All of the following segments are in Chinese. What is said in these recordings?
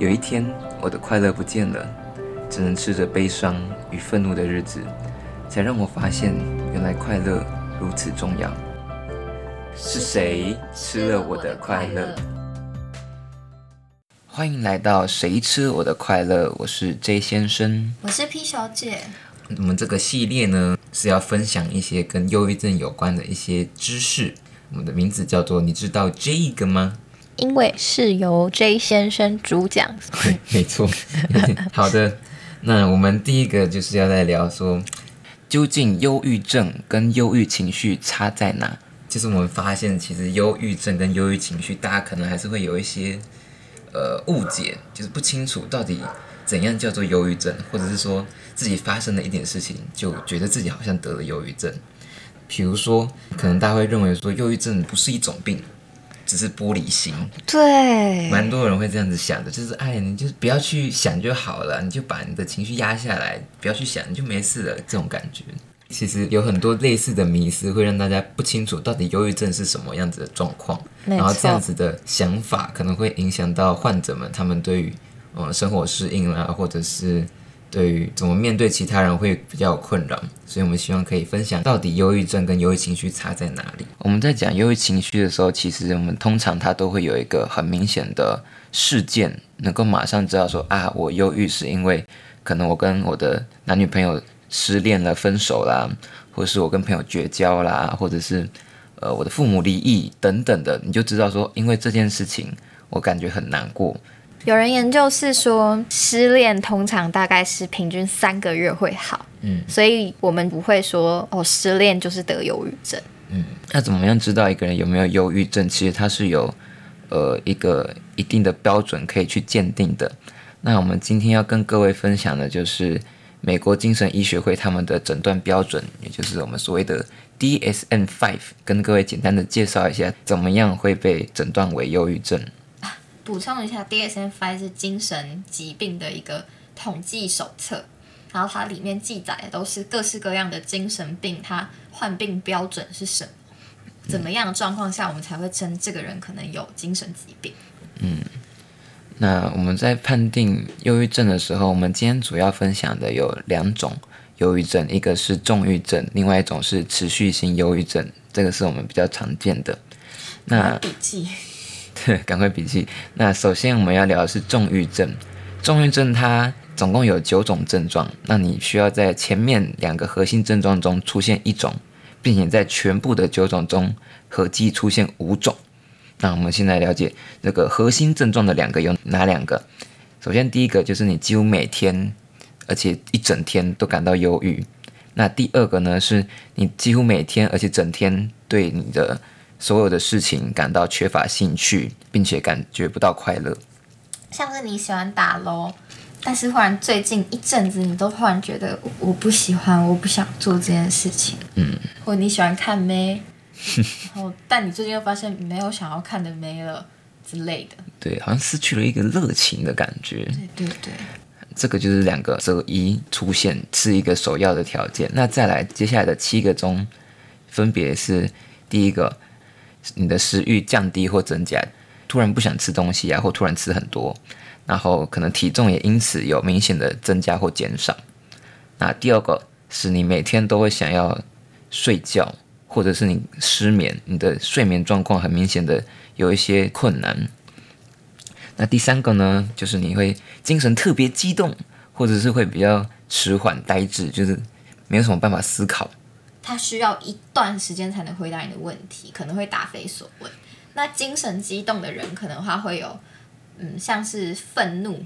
有一天，我的快乐不见了，只能吃着悲伤与愤怒的日子，才让我发现，原来快乐如此重要。是谁吃了我的快乐？欢迎来到《谁吃我的快乐》，我是 J 先生，我是 P 小姐。我们这个系列呢，是要分享一些跟忧郁症有关的一些知识。我们的名字叫做“你知道这个吗？”因为是由 J 先生主讲，没错。好的，那我们第一个就是要来聊说，究竟忧郁症跟忧郁情绪差在哪？就是我们发现，其实忧郁症跟忧郁情绪，大家可能还是会有一些呃误解，就是不清楚到底怎样叫做忧郁症，或者是说自己发生了一点事情，就觉得自己好像得了忧郁症。比如说，可能大家会认为说，忧郁症不是一种病。只是玻璃心，对，蛮多人会这样子想的，就是哎，你就不要去想就好了，你就把你的情绪压下来，不要去想，你就没事了。这种感觉，其实有很多类似的迷思，会让大家不清楚到底忧郁症是什么样子的状况，然后这样子的想法可能会影响到患者们他们对于嗯生活适应啦，或者是。对于怎么面对其他人会比较困扰，所以我们希望可以分享到底忧郁症跟忧郁情绪差在哪里。我们在讲忧郁情绪的时候，其实我们通常它都会有一个很明显的事件，能够马上知道说啊，我忧郁是因为可能我跟我的男女朋友失恋了、分手啦，或是我跟朋友绝交啦，或者是呃我的父母离异等等的，你就知道说，因为这件事情我感觉很难过。有人研究是说，失恋通常大概是平均三个月会好，嗯，所以我们不会说哦，失恋就是得忧郁症，嗯，那怎么样知道一个人有没有忧郁症？其实它是有呃一个一定的标准可以去鉴定的。那我们今天要跟各位分享的就是美国精神医学会他们的诊断标准，也就是我们所谓的 DSM-5，跟各位简单的介绍一下，怎么样会被诊断为忧郁症。补充一下，DSM-5 是精神疾病的一个统计手册，然后它里面记载的都是各式各样的精神病，它患病标准是什么？怎么样的状况下我们才会称这个人可能有精神疾病？嗯，那我们在判定忧郁症的时候，我们今天主要分享的有两种忧郁症，一个是重郁症，另外一种是持续性忧郁症，这个是我们比较常见的。那笔记。赶快笔记。那首先我们要聊的是重郁症。重郁症它总共有九种症状，那你需要在前面两个核心症状中出现一种，并且在全部的九种中合计出现五种。那我们现在了解这个核心症状的两个有哪两个？首先第一个就是你几乎每天，而且一整天都感到忧郁。那第二个呢，是你几乎每天而且整天对你的。所有的事情感到缺乏兴趣，并且感觉不到快乐，像是你喜欢打喽，但是忽然最近一阵子，你都忽然觉得我不喜欢，我不想做这件事情。嗯，或你喜欢看妹，然后但你最近又发现没有想要看的妹了之类的。对，好像失去了一个热情的感觉。对对对，这个就是两个择一出现是一个首要的条件。那再来接下来的七个中，分别是第一个。你的食欲降低或增加，突然不想吃东西啊，或突然吃很多，然后可能体重也因此有明显的增加或减少。那第二个是你每天都会想要睡觉，或者是你失眠，你的睡眠状况很明显的有一些困难。那第三个呢，就是你会精神特别激动，或者是会比较迟缓呆滞，就是没有什么办法思考。他需要一段时间才能回答你的问题，可能会答非所问。那精神激动的人，可能他会有，嗯，像是愤怒，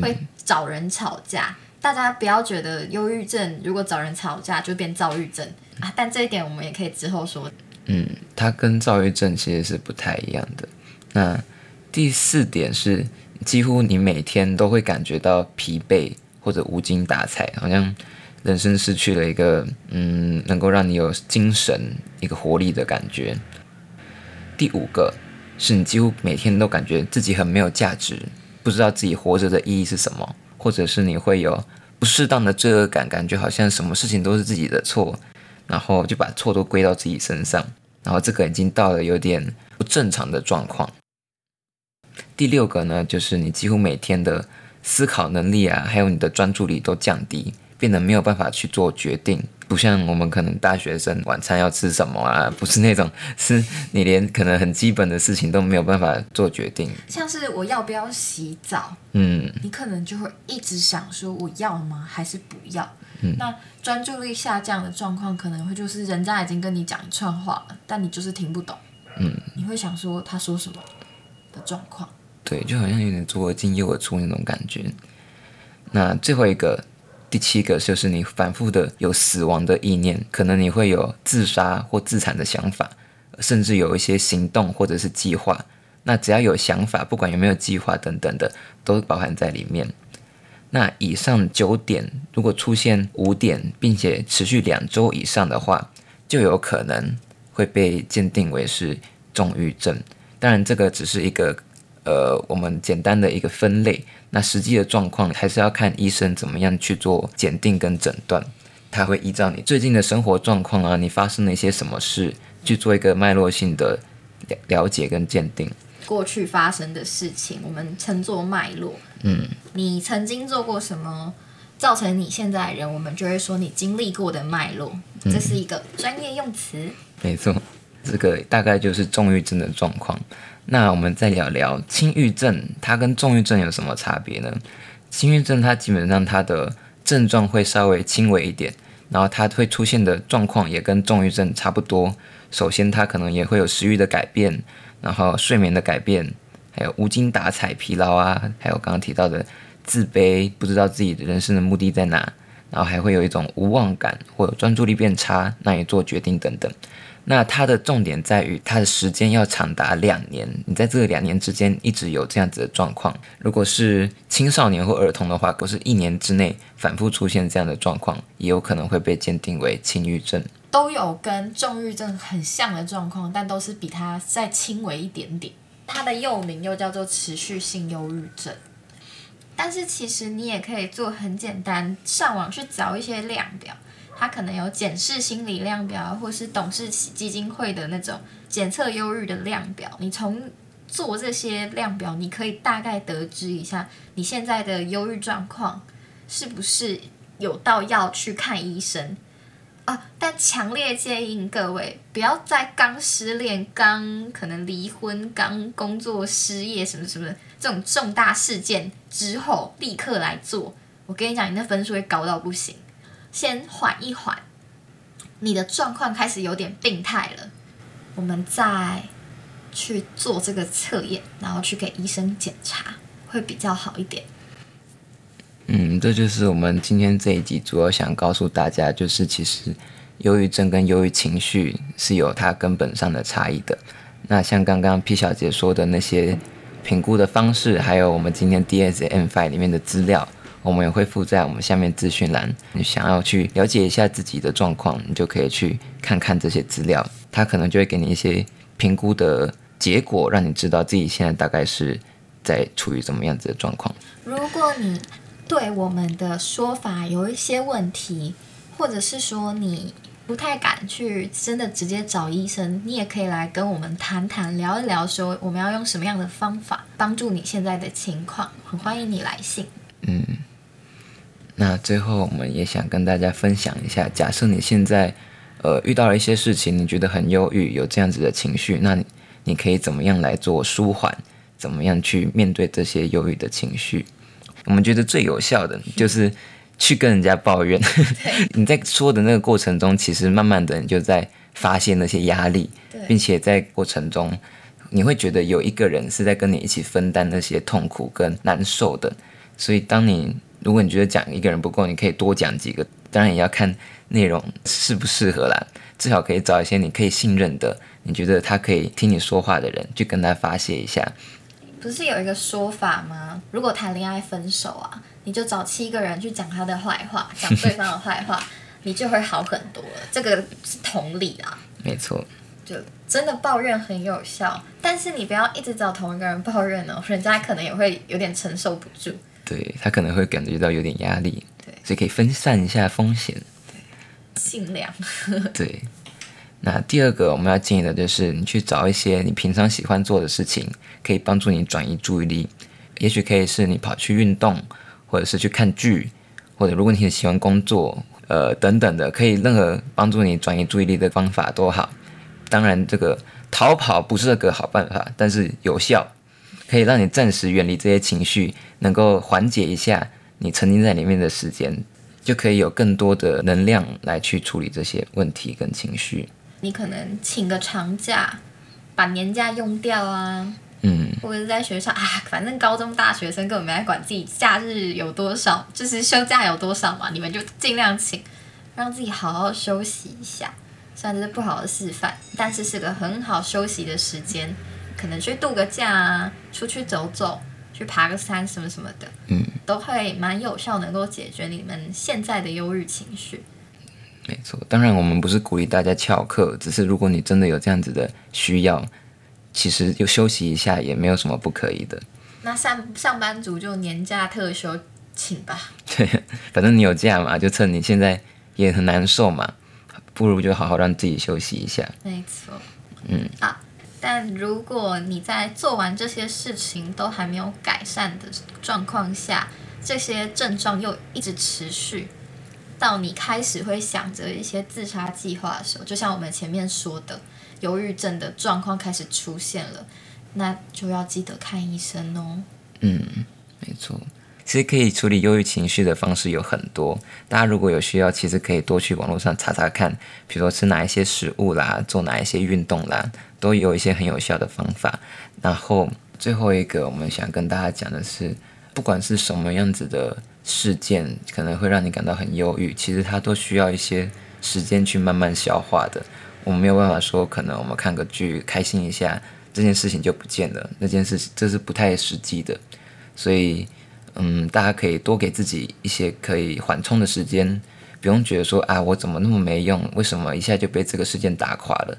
会找人吵架。大家不要觉得忧郁症如果找人吵架就变躁郁症啊，但这一点我们也可以之后说。嗯，它跟躁郁症其实是不太一样的。那第四点是，几乎你每天都会感觉到疲惫或者无精打采，好像。人生失去了一个嗯，能够让你有精神、一个活力的感觉。第五个是你几乎每天都感觉自己很没有价值，不知道自己活着的意义是什么，或者是你会有不适当的罪恶感，感觉好像什么事情都是自己的错，然后就把错都归到自己身上，然后这个已经到了有点不正常的状况。第六个呢，就是你几乎每天的思考能力啊，还有你的专注力都降低，变得没有办法去做决定。不像我们可能大学生晚餐要吃什么啊，不是那种，是你连可能很基本的事情都没有办法做决定。像是我要不要洗澡，嗯，你可能就会一直想说我要吗，还是不要？嗯那专注力下降的状况，可能会就是人家已经跟你讲一串话了，但你就是听不懂。嗯，你会想说他说什么的状况。对，就好像有点左耳进右耳出那种感觉。那最后一个，第七个就是你反复的有死亡的意念，可能你会有自杀或自残的想法，甚至有一些行动或者是计划。那只要有想法，不管有没有计划等等的，都包含在里面。那以上九点如果出现五点，并且持续两周以上的话，就有可能会被鉴定为是重郁症。当然，这个只是一个呃我们简单的一个分类。那实际的状况还是要看医生怎么样去做检定跟诊断。他会依照你最近的生活状况啊，你发生了一些什么事，去做一个脉络性的了了解跟鉴定。过去发生的事情，我们称作脉络。嗯，你曾经做过什么，造成你现在的人，我们就会说你经历过的脉络。这是一个专业用词。没错，这个大概就是重郁症的状况。那我们再聊聊轻郁症，它跟重郁症有什么差别呢？轻郁症它基本上它的症状会稍微轻微一点，然后它会出现的状况也跟重郁症差不多。首先，它可能也会有食欲的改变，然后睡眠的改变，还有无精打采、疲劳啊，还有刚刚提到的自卑，不知道自己的人生的目的在哪，然后还会有一种无望感或专注力变差，难以做决定等等。那它的重点在于，它的时间要长达两年。你在这两年之间一直有这样子的状况。如果是青少年或儿童的话，不是一年之内反复出现这样的状况，也有可能会被鉴定为轻郁症。都有跟重郁症很像的状况，但都是比它再轻微一点点。它的幼名又叫做持续性忧郁症。但是其实你也可以做很简单，上网去找一些量表，它可能有检视心理量表，或是董事基金会的那种检测忧郁的量表。你从做这些量表，你可以大概得知一下你现在的忧郁状况是不是有到要去看医生。啊！但强烈建议各位不要在刚失恋、刚可能离婚、刚工作失业什么什么这种重大事件之后立刻来做。我跟你讲，你那分数会高到不行。先缓一缓，你的状况开始有点病态了，我们再去做这个测验，然后去给医生检查，会比较好一点。嗯，这就是我们今天这一集主要想告诉大家，就是其实忧郁症跟忧郁情绪是有它根本上的差异的。那像刚刚 P 小姐说的那些评估的方式，还有我们今天 DSM-5 里面的资料，我们也会附在我们下面资讯栏。你想要去了解一下自己的状况，你就可以去看看这些资料，它可能就会给你一些评估的结果，让你知道自己现在大概是在处于怎么样子的状况。如果你对我们的说法有一些问题，或者是说你不太敢去真的直接找医生，你也可以来跟我们谈谈、聊一聊，说我们要用什么样的方法帮助你现在的情况。很欢迎你来信。嗯，那最后我们也想跟大家分享一下，假设你现在呃遇到了一些事情，你觉得很忧郁，有这样子的情绪，那你你可以怎么样来做舒缓？怎么样去面对这些忧郁的情绪？我们觉得最有效的 就是去跟人家抱怨。你在说的那个过程中，其实慢慢的你就在发现那些压力，并且在过程中你会觉得有一个人是在跟你一起分担那些痛苦跟难受的。所以，当你如果你觉得讲一个人不够，你可以多讲几个。当然也要看内容适不适合啦，至少可以找一些你可以信任的，你觉得他可以听你说话的人，去跟他发泄一下。不是有一个说法吗？如果谈恋爱分手啊，你就找七个人去讲他的坏话，讲对方的坏话，你就会好很多了。这个是同理啊。没错，就真的抱怨很有效，但是你不要一直找同一个人抱怨哦，人家可能也会有点承受不住。对他可能会感觉到有点压力，对，所以可以分散一下风险，尽量。对。那第二个我们要建议的就是，你去找一些你平常喜欢做的事情，可以帮助你转移注意力。也许可以是你跑去运动，或者是去看剧，或者如果你很喜欢工作，呃等等的，可以任何帮助你转移注意力的方法都好。当然，这个逃跑不是个好办法，但是有效，可以让你暂时远离这些情绪，能够缓解一下你沉浸在里面的时间，就可以有更多的能量来去处理这些问题跟情绪。你可能请个长假，把年假用掉啊，嗯，或者是在学校啊，反正高中大学生根本没在管自己假日有多少，就是休假有多少嘛，你们就尽量请，让自己好好休息一下。虽然这是不好的示范，但是是个很好休息的时间，可能去度个假啊，出去走走，去爬个山什么什么的，嗯，都会蛮有效，能够解决你们现在的忧郁情绪。没错。当然，我们不是鼓励大家翘课，只是如果你真的有这样子的需要，其实就休息一下也没有什么不可以的。那上上班族就年假特休请吧。对，反正你有假嘛，就趁你现在也很难受嘛，不如就好好让自己休息一下。没错，嗯啊，但如果你在做完这些事情都还没有改善的状况下，这些症状又一直持续，到你开始会想着一些自杀计划的时候，就像我们前面说的，忧郁症的状况开始出现了，那就要记得看医生哦。嗯，没错。其实可以处理忧郁情绪的方式有很多，大家如果有需要，其实可以多去网络上查查看，比如说吃哪一些食物啦，做哪一些运动啦，都有一些很有效的方法。然后最后一个，我们想跟大家讲的是，不管是什么样子的事件，可能会让你感到很忧郁，其实它都需要一些时间去慢慢消化的。我们没有办法说，可能我们看个剧开心一下，这件事情就不见了，那件事这是不太实际的。所以，嗯，大家可以多给自己一些可以缓冲的时间，不用觉得说啊，我怎么那么没用，为什么一下就被这个事件打垮了？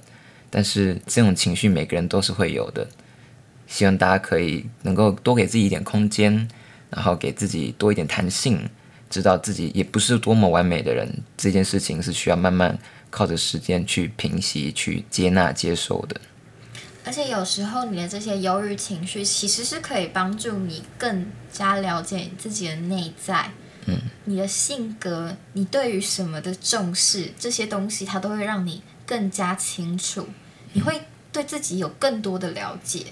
但是这种情绪每个人都是会有的，希望大家可以能够多给自己一点空间，然后给自己多一点弹性，知道自己也不是多么完美的人，这件事情是需要慢慢靠着时间去平息、去接纳、接受的。而且有时候你的这些忧郁情绪，其实是可以帮助你更加了解你自己的内在，嗯，你的性格，你对于什么的重视，这些东西它都会让你更加清楚，你会对自己有更多的了解，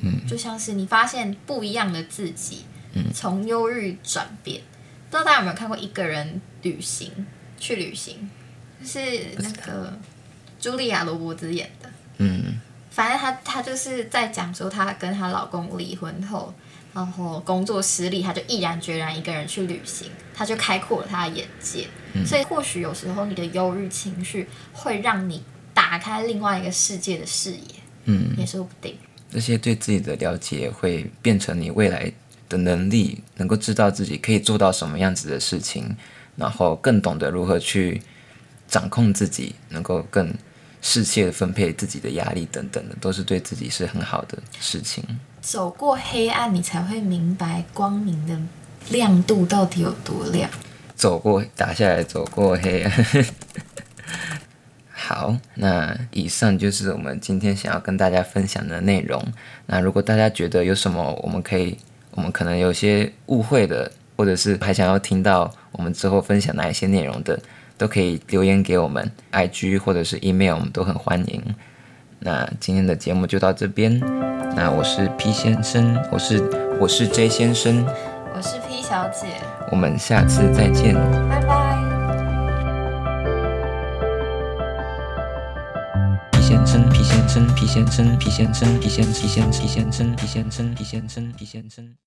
嗯，就像是你发现不一样的自己，嗯，从忧郁转变。不知道大家有没有看过一个人旅行？去旅行，就是那个茱莉亚·罗伯兹演的。嗯反正她她就是在讲说，她跟她老公离婚后，然后工作失利，她就毅然决然一个人去旅行，她就开阔了她的眼界。所以或许有时候你的忧郁情绪会让你打开另外一个世界的视野，嗯，也说不定。这些对自己的了解会变成你未来的能力，能够知道自己可以做到什么样子的事情，然后更懂得如何去掌控自己，能够更适切的分配自己的压力等等的，都是对自己是很好的事情。走过黑暗，你才会明白光明的亮度到底有多亮。走过打下来，走过黑暗。好，那以上就是我们今天想要跟大家分享的内容。那如果大家觉得有什么我们可以，我们可能有些误会的，或者是还想要听到我们之后分享哪一些内容的，都可以留言给我们，IG 或者是 email，我们都很欢迎。那今天的节目就到这边，那我是 P 先生，我是我是 J 先生，我是 P 小姐，我们下次再见，拜拜。先生，皮先生，皮先生，皮先生，皮先生，皮先生，皮先生，皮先生，皮先生，皮先生。